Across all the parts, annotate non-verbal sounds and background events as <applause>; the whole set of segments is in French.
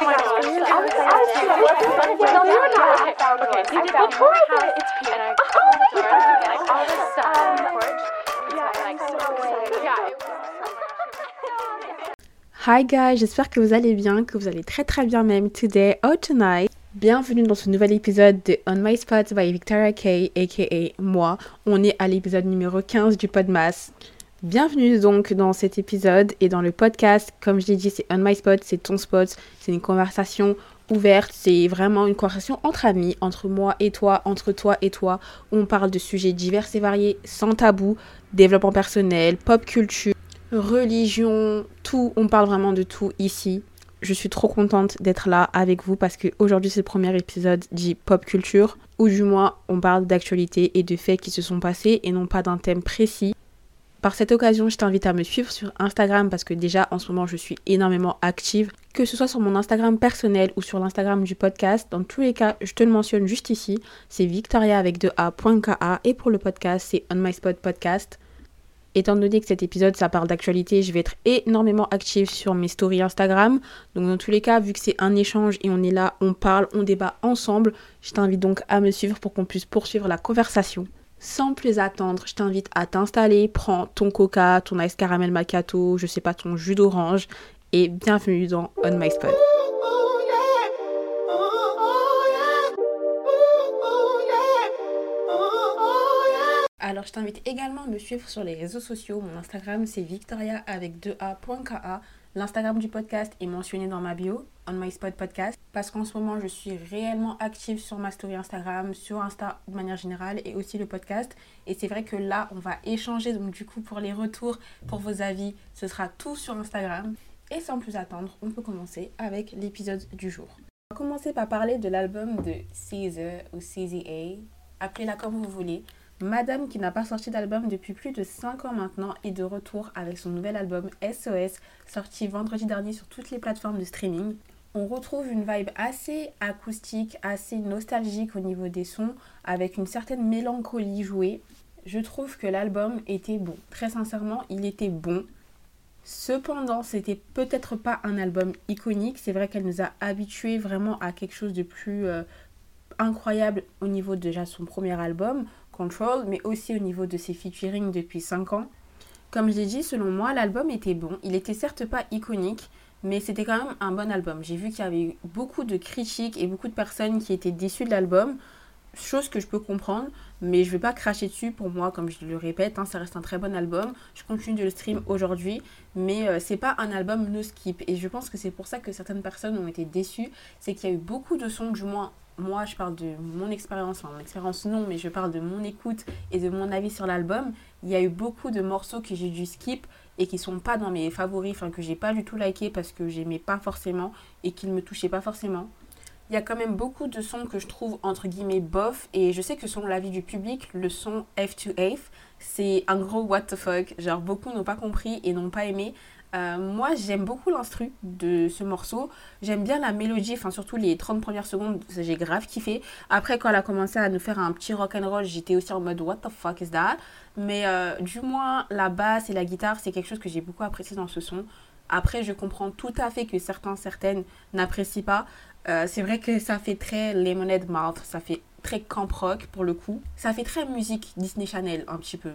<laughs> Hi guys, j'espère que vous allez bien, que vous allez très très bien même today or tonight. Bienvenue dans ce nouvel épisode de On My Spot by Victoria K, aka moi. On est à l'épisode numéro 15 du Podmas. Bienvenue donc dans cet épisode et dans le podcast. Comme je l'ai dit, c'est On My Spot, c'est ton spot. C'est une conversation ouverte, c'est vraiment une conversation entre amis, entre moi et toi, entre toi et toi. On parle de sujets divers et variés, sans tabou, développement personnel, pop culture, religion, tout. On parle vraiment de tout ici. Je suis trop contente d'être là avec vous parce qu'aujourd'hui c'est le premier épisode dit pop culture, ou du moins on parle d'actualité et de faits qui se sont passés et non pas d'un thème précis. Par cette occasion, je t'invite à me suivre sur Instagram parce que déjà en ce moment je suis énormément active, que ce soit sur mon Instagram personnel ou sur l'Instagram du podcast. Dans tous les cas, je te le mentionne juste ici, c'est victoria avec 2a.ka et pour le podcast, c'est On My Spot Podcast. Étant donné que cet épisode ça parle d'actualité, je vais être énormément active sur mes stories Instagram. Donc dans tous les cas, vu que c'est un échange et on est là, on parle, on débat ensemble, je t'invite donc à me suivre pour qu'on puisse poursuivre la conversation. Sans plus attendre, je t'invite à t'installer, prends ton coca, ton ice caramel macchiato, je sais pas, ton jus d'orange et bienvenue dans On My Spot. Alors je t'invite également à me suivre sur les réseaux sociaux. Mon Instagram c'est victoria avec 2a.ka. L'Instagram du podcast est mentionné dans ma bio, On My Spot Podcast, parce qu'en ce moment, je suis réellement active sur ma story Instagram, sur Insta de manière générale, et aussi le podcast. Et c'est vrai que là, on va échanger, donc du coup, pour les retours, pour vos avis, ce sera tout sur Instagram. Et sans plus attendre, on peut commencer avec l'épisode du jour. On va commencer par parler de l'album de Caesar ou CZA, appelez-la comme vous voulez. Madame, qui n'a pas sorti d'album depuis plus de 5 ans maintenant, est de retour avec son nouvel album SOS, sorti vendredi dernier sur toutes les plateformes de streaming. On retrouve une vibe assez acoustique, assez nostalgique au niveau des sons, avec une certaine mélancolie jouée. Je trouve que l'album était bon. Très sincèrement, il était bon. Cependant, c'était peut-être pas un album iconique. C'est vrai qu'elle nous a habitués vraiment à quelque chose de plus euh, incroyable au niveau de son premier album. Control, mais aussi au niveau de ses featuring depuis 5 ans. Comme je l'ai dit, selon moi, l'album était bon. Il était certes pas iconique, mais c'était quand même un bon album. J'ai vu qu'il y avait eu beaucoup de critiques et beaucoup de personnes qui étaient déçues de l'album, chose que je peux comprendre, mais je vais pas cracher dessus pour moi, comme je le répète, hein, ça reste un très bon album. Je continue de le stream aujourd'hui, mais euh, c'est pas un album no skip. Et je pense que c'est pour ça que certaines personnes ont été déçues, c'est qu'il y a eu beaucoup de sons, du moi, je parle de mon expérience, enfin mon expérience non, mais je parle de mon écoute et de mon avis sur l'album. Il y a eu beaucoup de morceaux que j'ai dû skip et qui sont pas dans mes favoris, enfin que j'ai pas du tout liké parce que j'aimais pas forcément et qu'ils me touchaient pas forcément. Il y a quand même beaucoup de sons que je trouve entre guillemets bof et je sais que selon l'avis du public, le son F2F, c'est un gros what the fuck. Genre beaucoup n'ont pas compris et n'ont pas aimé. Euh, moi, j'aime beaucoup l'instru de ce morceau. J'aime bien la mélodie, enfin surtout les 30 premières secondes, j'ai grave kiffé. Après, quand elle a commencé à nous faire un petit rock and roll, j'étais aussi en mode what the fuck is that? Mais euh, du moins, la basse et la guitare, c'est quelque chose que j'ai beaucoup apprécié dans ce son. Après, je comprends tout à fait que certains, certaines n'apprécient pas. Euh, c'est vrai que ça fait très Lemonade Mouth, ça fait très camp rock pour le coup. Ça fait très musique Disney Channel un petit peu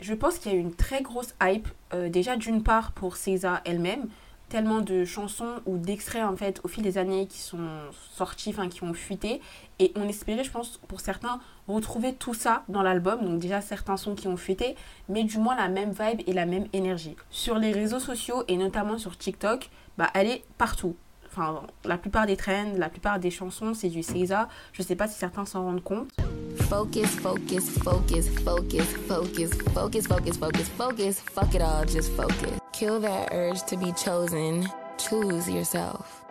je pense qu'il y a une très grosse hype, euh, déjà d'une part pour César elle-même, tellement de chansons ou d'extraits en fait au fil des années qui sont sortis, enfin qui ont fuité, et on espérait, je pense, pour certains, retrouver tout ça dans l'album, donc déjà certains sons qui ont fuité, mais du moins la même vibe et la même énergie. Sur les réseaux sociaux et notamment sur TikTok, bah elle est partout. Enfin, la plupart des trends, la plupart des chansons, c'est du César. Je sais pas si certains s'en rendent compte. Focus, focus, focus, focus, focus, focus, focus, focus, focus, fuck it all, just focus. Kill that urge to be chosen. Choose yourself.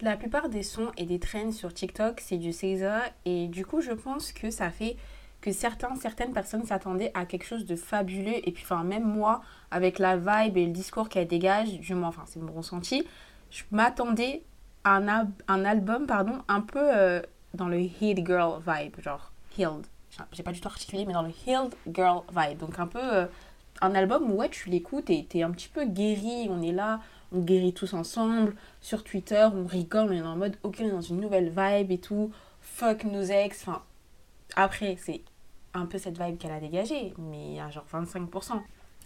La plupart des sons et des trends sur TikTok, c'est du César. Et du coup, je pense que ça fait que certains, certaines personnes s'attendaient à quelque chose de fabuleux. Et puis, enfin, même moi, avec la vibe et le discours qu'elle dégage, du moins, enfin, c'est mon ressenti, je m'attendais à un, un, album pardon, un peu euh, dans le Healed Girl vibe, genre Healed. J'ai pas du tout articulé, mais dans le Healed Girl vibe. Donc un peu euh, un album où ouais, tu l'écoutes et t'es un petit peu guéri. On est là, on guérit tous ensemble. Sur Twitter, on rigole, on est en mode, ok, on est dans une nouvelle vibe et tout. Fuck nos ex. Enfin, après, c'est un peu cette vibe qu'elle a dégagée, mais à genre 25%.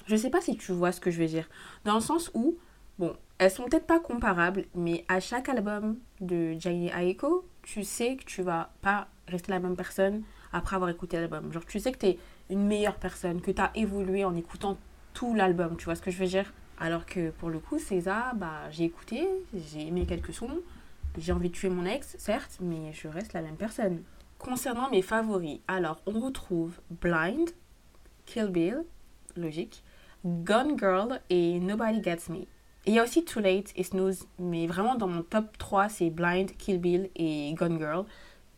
Je sais pas si tu vois ce que je veux dire. Dans le sens où, bon, elles sont peut-être pas comparables, mais à chaque album de Jane Aiko, tu sais que tu vas pas rester la même personne après avoir écouté l'album. Genre, tu sais que tu es une meilleure personne, que tu as évolué en écoutant tout l'album, tu vois ce que je veux dire? Alors que pour le coup, César, bah, j'ai écouté, j'ai aimé quelques sons, j'ai envie de tuer mon ex, certes, mais je reste la même personne. Concernant mes favoris, alors on retrouve Blind, Kill Bill, logique, Gone Girl et Nobody Gets Me. Il y a aussi Too Late et Snooze, mais vraiment dans mon top 3, c'est Blind, Kill Bill et Gone Girl.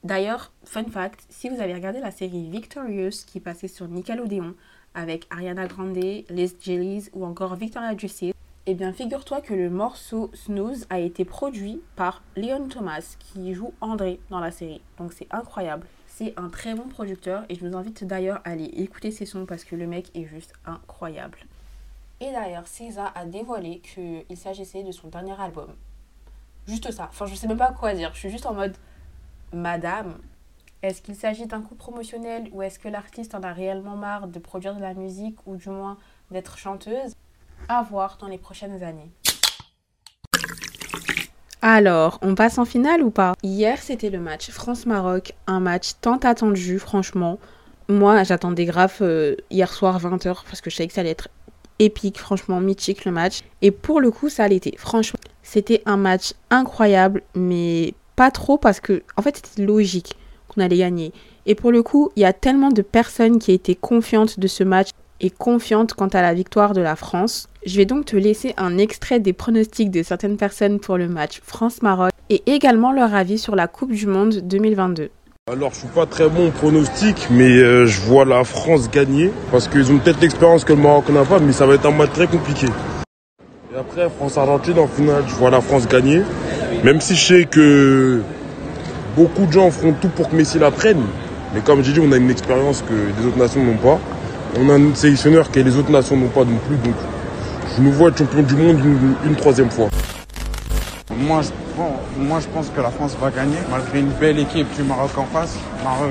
D'ailleurs, fun fact, si vous avez regardé la série Victorious qui passait sur Nickelodeon avec Ariana Grande, Liz Jellies ou encore Victoria Justice, eh bien figure-toi que le morceau Snooze a été produit par Leon Thomas qui joue André dans la série. Donc c'est incroyable. C'est un très bon producteur et je vous invite d'ailleurs à aller écouter ses sons parce que le mec est juste incroyable. Et d'ailleurs, César a dévoilé qu'il s'agissait de son dernier album. Juste ça. Enfin, je sais même pas quoi dire. Je suis juste en mode Madame, est-ce qu'il s'agit d'un coup promotionnel ou est-ce que l'artiste en a réellement marre de produire de la musique ou du moins d'être chanteuse? À voir dans les prochaines années. Alors, on passe en finale ou pas? Hier, c'était le match France-Maroc, un match tant attendu, franchement. Moi, j'attendais grave euh, hier soir 20h parce que je savais que ça allait être épique, franchement mythique le match. Et pour le coup, ça l'était. Franchement, c'était un match incroyable, mais pas trop parce que, en fait, c'était logique qu'on allait gagner. Et pour le coup, il y a tellement de personnes qui étaient confiantes de ce match et confiantes quant à la victoire de la France. Je vais donc te laisser un extrait des pronostics de certaines personnes pour le match France-Maroc et également leur avis sur la Coupe du Monde 2022. Alors je suis pas très bon au pronostic, mais euh, je vois la France gagner parce qu'ils ont peut-être l'expérience que le Maroc n'a pas, mais ça va être un match très compliqué. Et après France-Argentine en finale, je vois la France gagner. Même si je sais que beaucoup de gens feront tout pour que Messi la prenne. Mais comme j'ai dit, on a une expérience que les autres nations n'ont pas. On a un sélectionneur que les autres nations n'ont pas non plus. Donc je nous vois champion du monde une, troisième fois. Moi je, moi, je pense que la France va gagner, malgré une belle équipe du Maroc en face.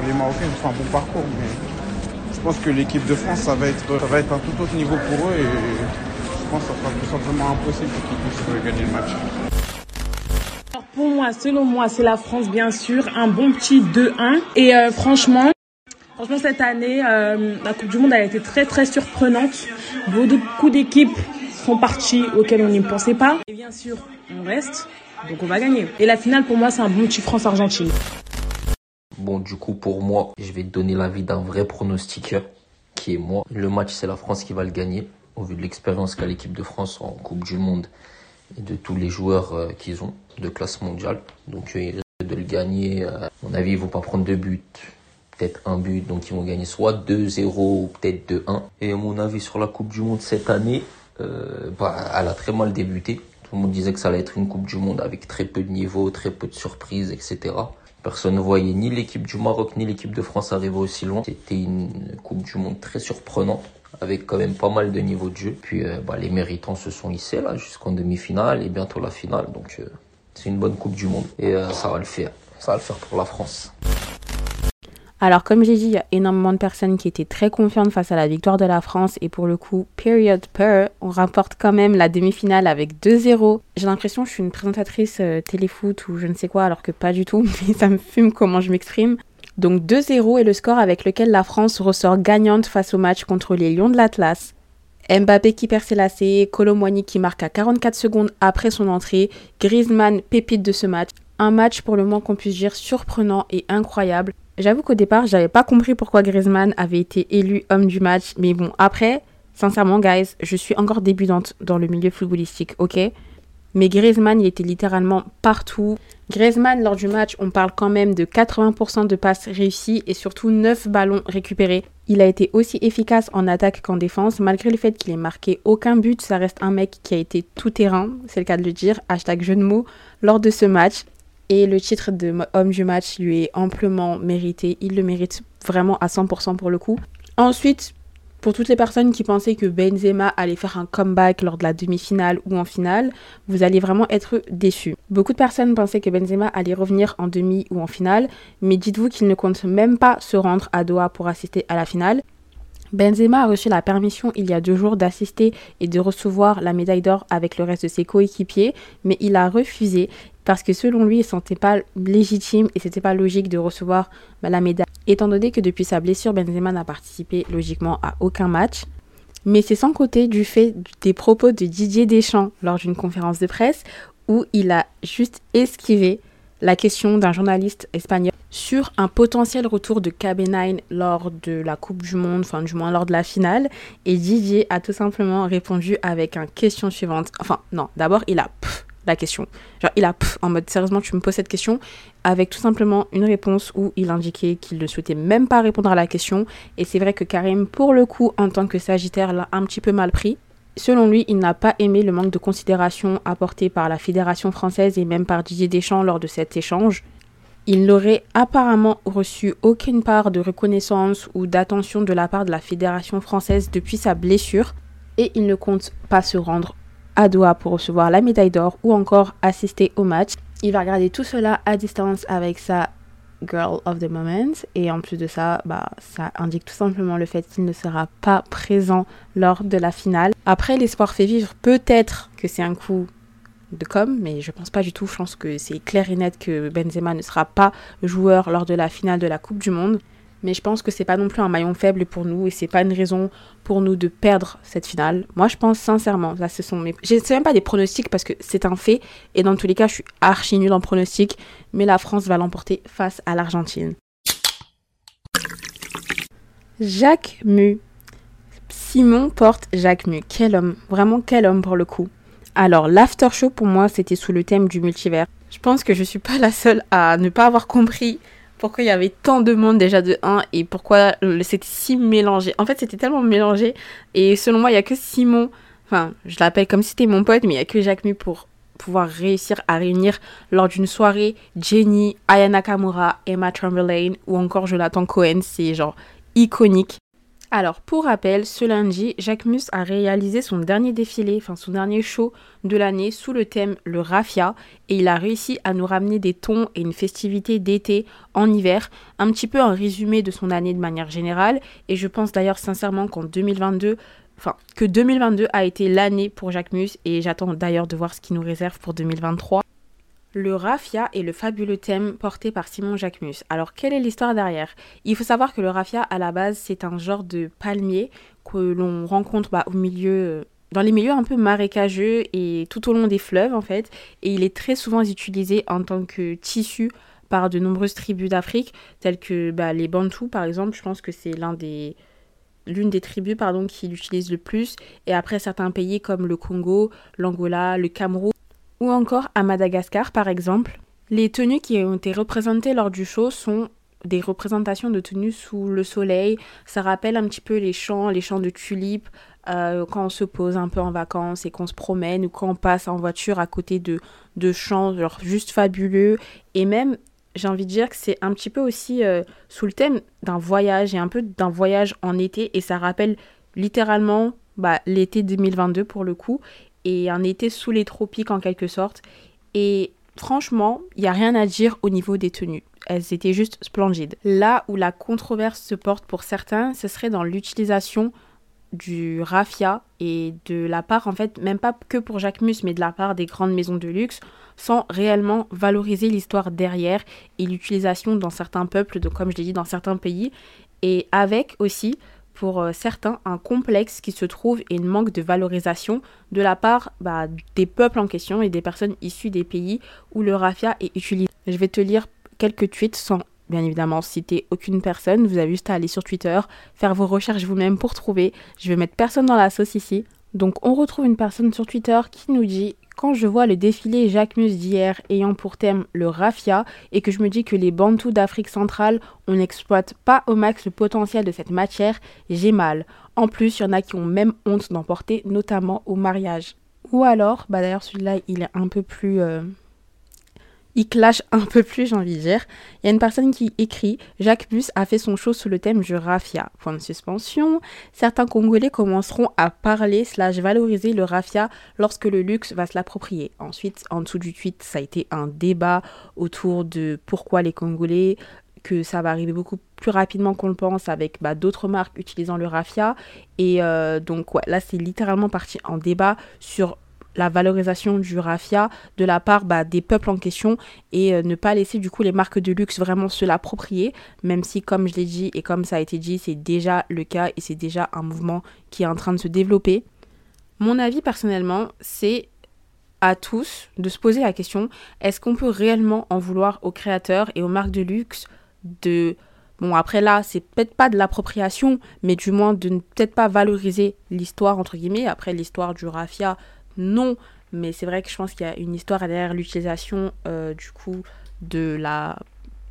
les Marocains font un bon parcours, mais je pense que l'équipe de France, ça va, être, ça un tout autre niveau pour eux. Et je pense que ça sera tout simplement impossible qu'ils puissent gagner le match. Pour moi, selon moi, c'est la France, bien sûr. Un bon petit 2-1. Et euh, franchement, franchement, cette année, euh, la Coupe du Monde a été très, très surprenante. Beaucoup d'équipes sont parties auxquelles on n'y pensait pas. Et bien sûr, on reste. Donc on va gagner. Et la finale, pour moi, c'est un bon petit France-Argentine. Bon, du coup, pour moi, je vais te donner l'avis d'un vrai pronostiqueur, qui est moi. Le match, c'est la France qui va le gagner, au vu de l'expérience qu'a l'équipe de France en Coupe du Monde et de tous les joueurs euh, qu'ils ont de classe mondiale. Donc euh, ils risquent de le gagner. Euh, mon avis, ils vont pas prendre deux buts. Peut-être un but, donc ils vont gagner soit 2-0 ou peut-être 2-1. Et à mon avis sur la Coupe du Monde cette année, bah, elle a très mal débuté. Tout le disait que ça allait être une Coupe du Monde avec très peu de niveau, très peu de surprises, etc. Personne ne voyait ni l'équipe du Maroc ni l'équipe de France arriver aussi loin. C'était une Coupe du Monde très surprenante avec quand même pas mal de niveau de jeu. Puis euh, bah, les méritants se sont hissés là jusqu'en demi-finale et bientôt la finale. Donc euh, c'est une bonne Coupe du Monde et euh, ça va le faire. Ça va le faire pour la France. Alors, comme j'ai dit, il y a énormément de personnes qui étaient très confiantes face à la victoire de la France. Et pour le coup, period per, on rapporte quand même la demi-finale avec 2-0. J'ai l'impression que je suis une présentatrice téléfoot ou je ne sais quoi, alors que pas du tout. <laughs> Mais ça me fume comment je m'exprime. Donc 2-0 est le score avec lequel la France ressort gagnante face au match contre les Lions de l'Atlas. Mbappé qui perd ses lacets, Colomboigny qui marque à 44 secondes après son entrée, Griezmann pépite de ce match. Un match pour le moins qu'on puisse dire surprenant et incroyable. J'avoue qu'au départ, j'avais pas compris pourquoi Griezmann avait été élu homme du match, mais bon, après, sincèrement, guys, je suis encore débutante dans le milieu footballistique, ok? Mais Griezmann, il était littéralement partout. Griezmann, lors du match, on parle quand même de 80% de passes réussies et surtout 9 ballons récupérés. Il a été aussi efficace en attaque qu'en défense. Malgré le fait qu'il ait marqué aucun but, ça reste un mec qui a été tout terrain, c'est le cas de le dire, hashtag jeu de mots, lors de ce match. Et le titre de homme du match lui est amplement mérité. Il le mérite vraiment à 100% pour le coup. Ensuite, Pour toutes les personnes qui pensaient que Benzema allait faire un comeback lors de la demi-finale ou en finale, vous allez vraiment être déçus. Beaucoup de personnes pensaient que Benzema allait revenir en demi ou en finale, mais dites-vous qu'il ne compte même pas se rendre à Doha pour assister à la finale. Benzema a reçu la permission il y a deux jours d'assister et de recevoir la médaille d'or avec le reste de ses coéquipiers, mais il a refusé parce que selon lui, il ne sentait pas légitime et c'était pas logique de recevoir bah, la médaille, étant donné que depuis sa blessure, Benzema n'a participé logiquement à aucun match. Mais c'est sans côté du fait des propos de Didier Deschamps lors d'une conférence de presse où il a juste esquivé la question d'un journaliste espagnol sur un potentiel retour de KB9 lors de la Coupe du Monde, enfin du moins lors de la finale. Et Didier a tout simplement répondu avec une question suivante. Enfin, non, d'abord il a la question. Genre, il a en mode sérieusement, tu me poses cette question? Avec tout simplement une réponse où il indiquait qu'il ne souhaitait même pas répondre à la question. Et c'est vrai que Karim, pour le coup, en tant que Sagittaire, l'a un petit peu mal pris. Selon lui, il n'a pas aimé le manque de considération apporté par la Fédération française et même par Didier Deschamps lors de cet échange. Il n'aurait apparemment reçu aucune part de reconnaissance ou d'attention de la part de la Fédération française depuis sa blessure et il ne compte pas se rendre à Doha pour recevoir la médaille d'or ou encore assister au match. Il va regarder tout cela à distance avec sa Girl of the Moment et en plus de ça, bah, ça indique tout simplement le fait qu'il ne sera pas présent lors de la finale. Après, l'espoir fait vivre, peut-être que c'est un coup de com, mais je pense pas du tout. Je pense que c'est clair et net que Benzema ne sera pas joueur lors de la finale de la Coupe du Monde. Mais je pense que c'est pas non plus un maillon faible pour nous et c'est pas une raison pour nous de perdre cette finale. Moi, je pense sincèrement, là, ce sont mes. Je sais même pas des pronostics parce que c'est un fait et dans tous les cas, je suis archi nul en pronostics, mais la France va l'emporter face à l'Argentine. Jacques Mu. Simon porte Jacques Mu. Quel homme, vraiment quel homme pour le coup. Alors, l'after show pour moi, c'était sous le thème du multivers. Je pense que je suis pas la seule à ne pas avoir compris pourquoi il y avait tant de monde déjà de 1 et pourquoi c'était si mélangé. En fait, c'était tellement mélangé et selon moi, il y a que Simon, enfin, je l'appelle comme si c'était mon pote, mais il y a que Jacques Mu pour pouvoir réussir à réunir lors d'une soirée Jenny, Aya Nakamura, Emma Chamberlain ou encore Jonathan Cohen, c'est genre iconique. Alors, pour rappel, ce lundi, Jacques Mus a réalisé son dernier défilé, enfin son dernier show de l'année sous le thème le raffia et il a réussi à nous ramener des tons et une festivité d'été en hiver, un petit peu un résumé de son année de manière générale et je pense d'ailleurs sincèrement qu'en 2022 Enfin, que 2022 a été l'année pour Jacques Mus et j'attends d'ailleurs de voir ce qu'il nous réserve pour 2023 le raffia est le fabuleux thème porté par Simon Jacquemus. Alors, quelle est l'histoire derrière? Il faut savoir que le raffia, à la base, c'est un genre de palmier que l'on rencontre bah, au milieu, dans les milieux un peu marécageux et tout au long des fleuves, en fait. Et il est très souvent utilisé en tant que tissu par de nombreuses tribus d'Afrique, telles que bah, les Bantous, par exemple. Je pense que c'est l'une des tribus pardon qui l'utilise le plus et après certains pays comme le Congo, l'Angola, le Cameroun ou encore à Madagascar par exemple. Les tenues qui ont été représentées lors du show sont des représentations de tenues sous le soleil. Ça rappelle un petit peu les champs, les champs de tulipes, euh, quand on se pose un peu en vacances et qu'on se promène ou quand on passe en voiture à côté de, de champs genre juste fabuleux. Et même, j'ai envie de dire que c'est un petit peu aussi euh, sous le thème d'un voyage et un peu d'un voyage en été. Et ça rappelle littéralement bah, l'été 2022 pour le coup et un été sous les tropiques en quelque sorte. Et franchement, il n'y a rien à dire au niveau des tenues. Elles étaient juste splendides. Là où la controverse se porte pour certains, ce serait dans l'utilisation du raffia et de la part, en fait, même pas que pour Jacques Mus, mais de la part des grandes maisons de luxe, sans réellement valoriser l'histoire derrière et l'utilisation dans certains peuples, comme je l'ai dit, dans certains pays, et avec aussi pour euh, certains un complexe qui se trouve et une manque de valorisation de la part bah, des peuples en question et des personnes issues des pays où le raffia est utilisé. Je vais te lire quelques tweets sans bien évidemment citer aucune personne. Vous avez juste à aller sur Twitter, faire vos recherches vous-même pour trouver. Je vais mettre personne dans la sauce ici. Donc on retrouve une personne sur Twitter qui nous dit quand je vois le défilé Jacques Mus d'hier ayant pour thème le raffia et que je me dis que les Bantous d'Afrique centrale, on n'exploite pas au max le potentiel de cette matière, j'ai mal. En plus, il y en a qui ont même honte d'en porter, notamment au mariage. Ou alors, bah d'ailleurs celui-là, il est un peu plus... Euh, il clash un peu plus, j'ai envie de dire. Il y a une personne qui écrit Jacques Bus a fait son show sous le thème du raffia. Point de suspension. Certains Congolais commenceront à parler slash valoriser le raffia lorsque le luxe va se l'approprier. Ensuite, en dessous du tweet, ça a été un débat autour de pourquoi les Congolais que ça va arriver beaucoup plus rapidement qu'on le pense avec bah, d'autres marques utilisant le raffia. Et euh, donc là c'est littéralement parti en débat sur la valorisation du raffia de la part bah, des peuples en question et euh, ne pas laisser du coup les marques de luxe vraiment se l'approprier, même si comme je l'ai dit et comme ça a été dit, c'est déjà le cas et c'est déjà un mouvement qui est en train de se développer. Mon avis personnellement, c'est à tous de se poser la question, est-ce qu'on peut réellement en vouloir aux créateurs et aux marques de luxe de... Bon, après là, c'est peut-être pas de l'appropriation, mais du moins de ne peut-être pas valoriser l'histoire, entre guillemets. Après, l'histoire du raffia, non, mais c'est vrai que je pense qu'il y a une histoire derrière l'utilisation euh, du coup de la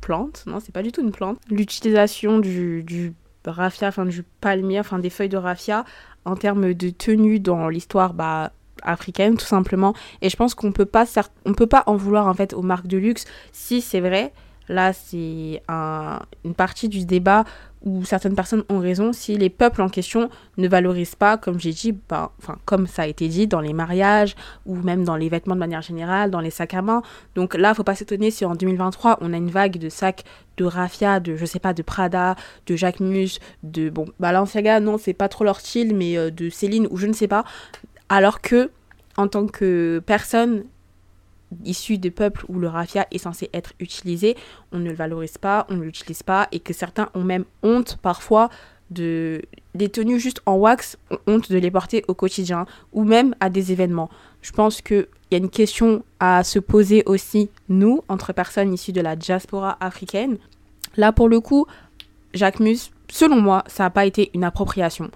plante. Non, c'est pas du tout une plante. L'utilisation du, du raffia, enfin du palmier, enfin des feuilles de raffia en termes de tenue dans l'histoire bah, africaine tout simplement. Et je pense qu'on peut peut pas en vouloir en fait aux marques de luxe si c'est vrai. Là, c'est un, une partie du débat où certaines personnes ont raison, si les peuples en question ne valorisent pas, comme j'ai dit, ben, comme ça a été dit, dans les mariages ou même dans les vêtements de manière générale, dans les sacs à main. Donc là, faut pas s'étonner si en 2023, on a une vague de sacs de raffia, de, je de Prada, de Jacquemus, de, bon, Balenciaga, non, c'est pas trop leur style, mais euh, de Céline ou je ne sais pas. Alors que, en tant que personne issu des peuples où le raffia est censé être utilisé, on ne le valorise pas, on ne l'utilise pas, et que certains ont même honte parfois de des tenues juste en wax, ont honte de les porter au quotidien, ou même à des événements. Je pense qu'il y a une question à se poser aussi, nous, entre personnes issues de la diaspora africaine. Là, pour le coup, Jacques Mus, selon moi, ça n'a pas été une appropriation.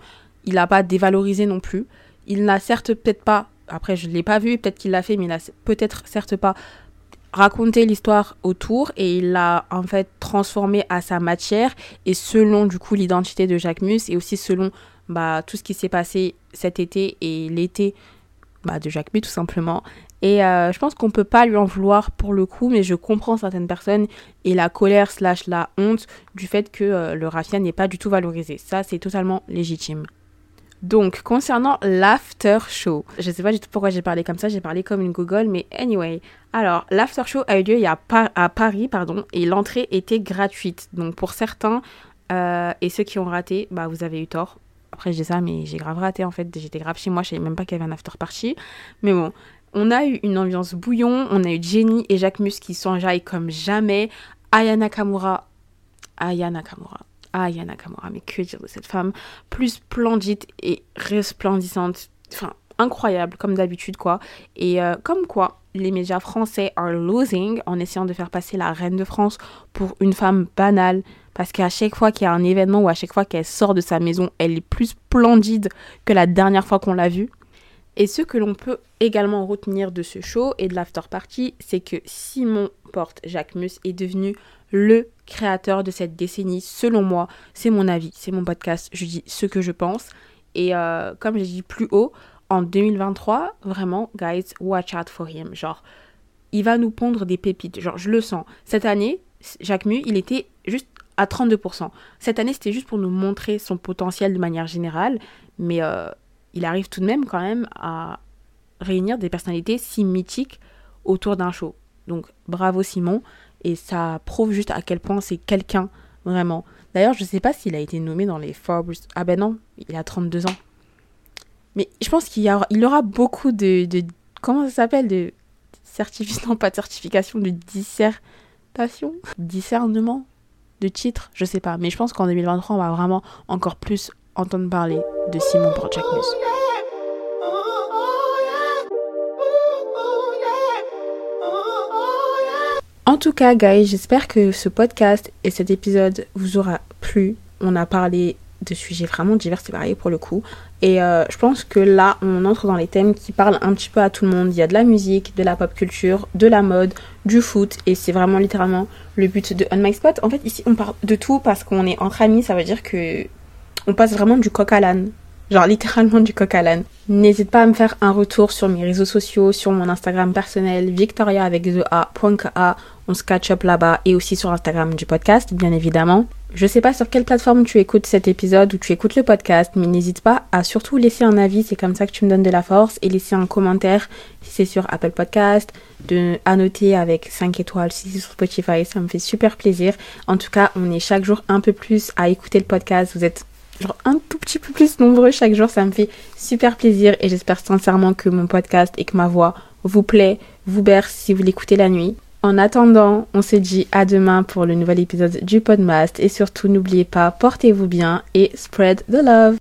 Il n'a pas dévalorisé non plus. Il n'a certes peut-être pas après je ne l'ai pas vu, peut-être qu'il l'a fait, mais il n'a peut-être certes pas raconté l'histoire autour et il l'a en fait transformé à sa matière et selon du coup l'identité de Jacques Mus et aussi selon bah, tout ce qui s'est passé cet été et l'été bah, de Jacques Mus tout simplement. Et euh, je pense qu'on peut pas lui en vouloir pour le coup, mais je comprends certaines personnes et la colère slash la honte du fait que euh, le raffia n'est pas du tout valorisé. Ça, c'est totalement légitime. Donc, concernant l'after show, je sais pas du tout pourquoi j'ai parlé comme ça, j'ai parlé comme une Google, mais anyway. Alors, l'after show a eu lieu à Paris, pardon, et l'entrée était gratuite. Donc, pour certains euh, et ceux qui ont raté, bah, vous avez eu tort. Après, dis ça, mais j'ai grave raté en fait. J'étais grave chez moi, je savais même pas qu'il y avait un after party. Mais bon, on a eu une ambiance bouillon. On a eu Jenny et Jacques Mus qui s'enjaillent comme jamais. Ayana Nakamura. Aya Nakamura. Ah, Yana Nakamura, mais que dire de cette femme Plus splendide et resplendissante. Enfin, incroyable, comme d'habitude, quoi. Et euh, comme quoi, les médias français are losing en essayant de faire passer la reine de France pour une femme banale. Parce qu'à chaque fois qu'il y a un événement ou à chaque fois qu'elle sort de sa maison, elle est plus splendide que la dernière fois qu'on l'a vue. Et ce que l'on peut également retenir de ce show et de l'after party, c'est que Simon Porte Jacques Mus est devenu le créateur de cette décennie, selon moi. C'est mon avis, c'est mon podcast, je dis ce que je pense. Et euh, comme j'ai dit plus haut, en 2023, vraiment, guys, watch out for him. Genre, il va nous pondre des pépites. Genre, je le sens. Cette année, Jacques Mu, il était juste à 32%. Cette année, c'était juste pour nous montrer son potentiel de manière générale. Mais euh, il arrive tout de même quand même à réunir des personnalités si mythiques autour d'un show. Donc, bravo Simon. Et ça prouve juste à quel point c'est quelqu'un, vraiment. D'ailleurs, je ne sais pas s'il a été nommé dans les Forbes. Ah ben non, il a 32 ans. Mais je pense qu'il y aura, il aura beaucoup de, de comment ça s'appelle de certification, <laughs> pas de certification, de dissertation, discernement de titre, je sais pas. Mais je pense qu'en 2023, on va vraiment encore plus entendre parler de Simon Project. En tout cas, guys, j'espère que ce podcast et cet épisode vous aura plu. On a parlé de sujets vraiment divers et variés pour le coup. Et euh, je pense que là, on entre dans les thèmes qui parlent un petit peu à tout le monde. Il y a de la musique, de la pop culture, de la mode, du foot. Et c'est vraiment littéralement le but de On My Spot. En fait, ici, on parle de tout parce qu'on est entre amis. Ça veut dire que on passe vraiment du coq à l'âne. Genre littéralement du coq à l'âne. N'hésite pas à me faire un retour sur mes réseaux sociaux, sur mon Instagram personnel, victoria avec 2a.ka. On se catch up là-bas et aussi sur Instagram du podcast, bien évidemment. Je sais pas sur quelle plateforme tu écoutes cet épisode ou tu écoutes le podcast, mais n'hésite pas à surtout laisser un avis, c'est comme ça que tu me donnes de la force, et laisser un commentaire si c'est sur Apple Podcast, de annoter avec 5 étoiles si c'est sur Spotify, ça me fait super plaisir. En tout cas, on est chaque jour un peu plus à écouter le podcast, vous êtes genre un tout petit peu plus nombreux chaque jour, ça me fait super plaisir et j'espère sincèrement que mon podcast et que ma voix vous plaît, vous berce si vous l'écoutez la nuit. En attendant, on se dit à demain pour le nouvel épisode du podcast et surtout n'oubliez pas, portez-vous bien et spread the love.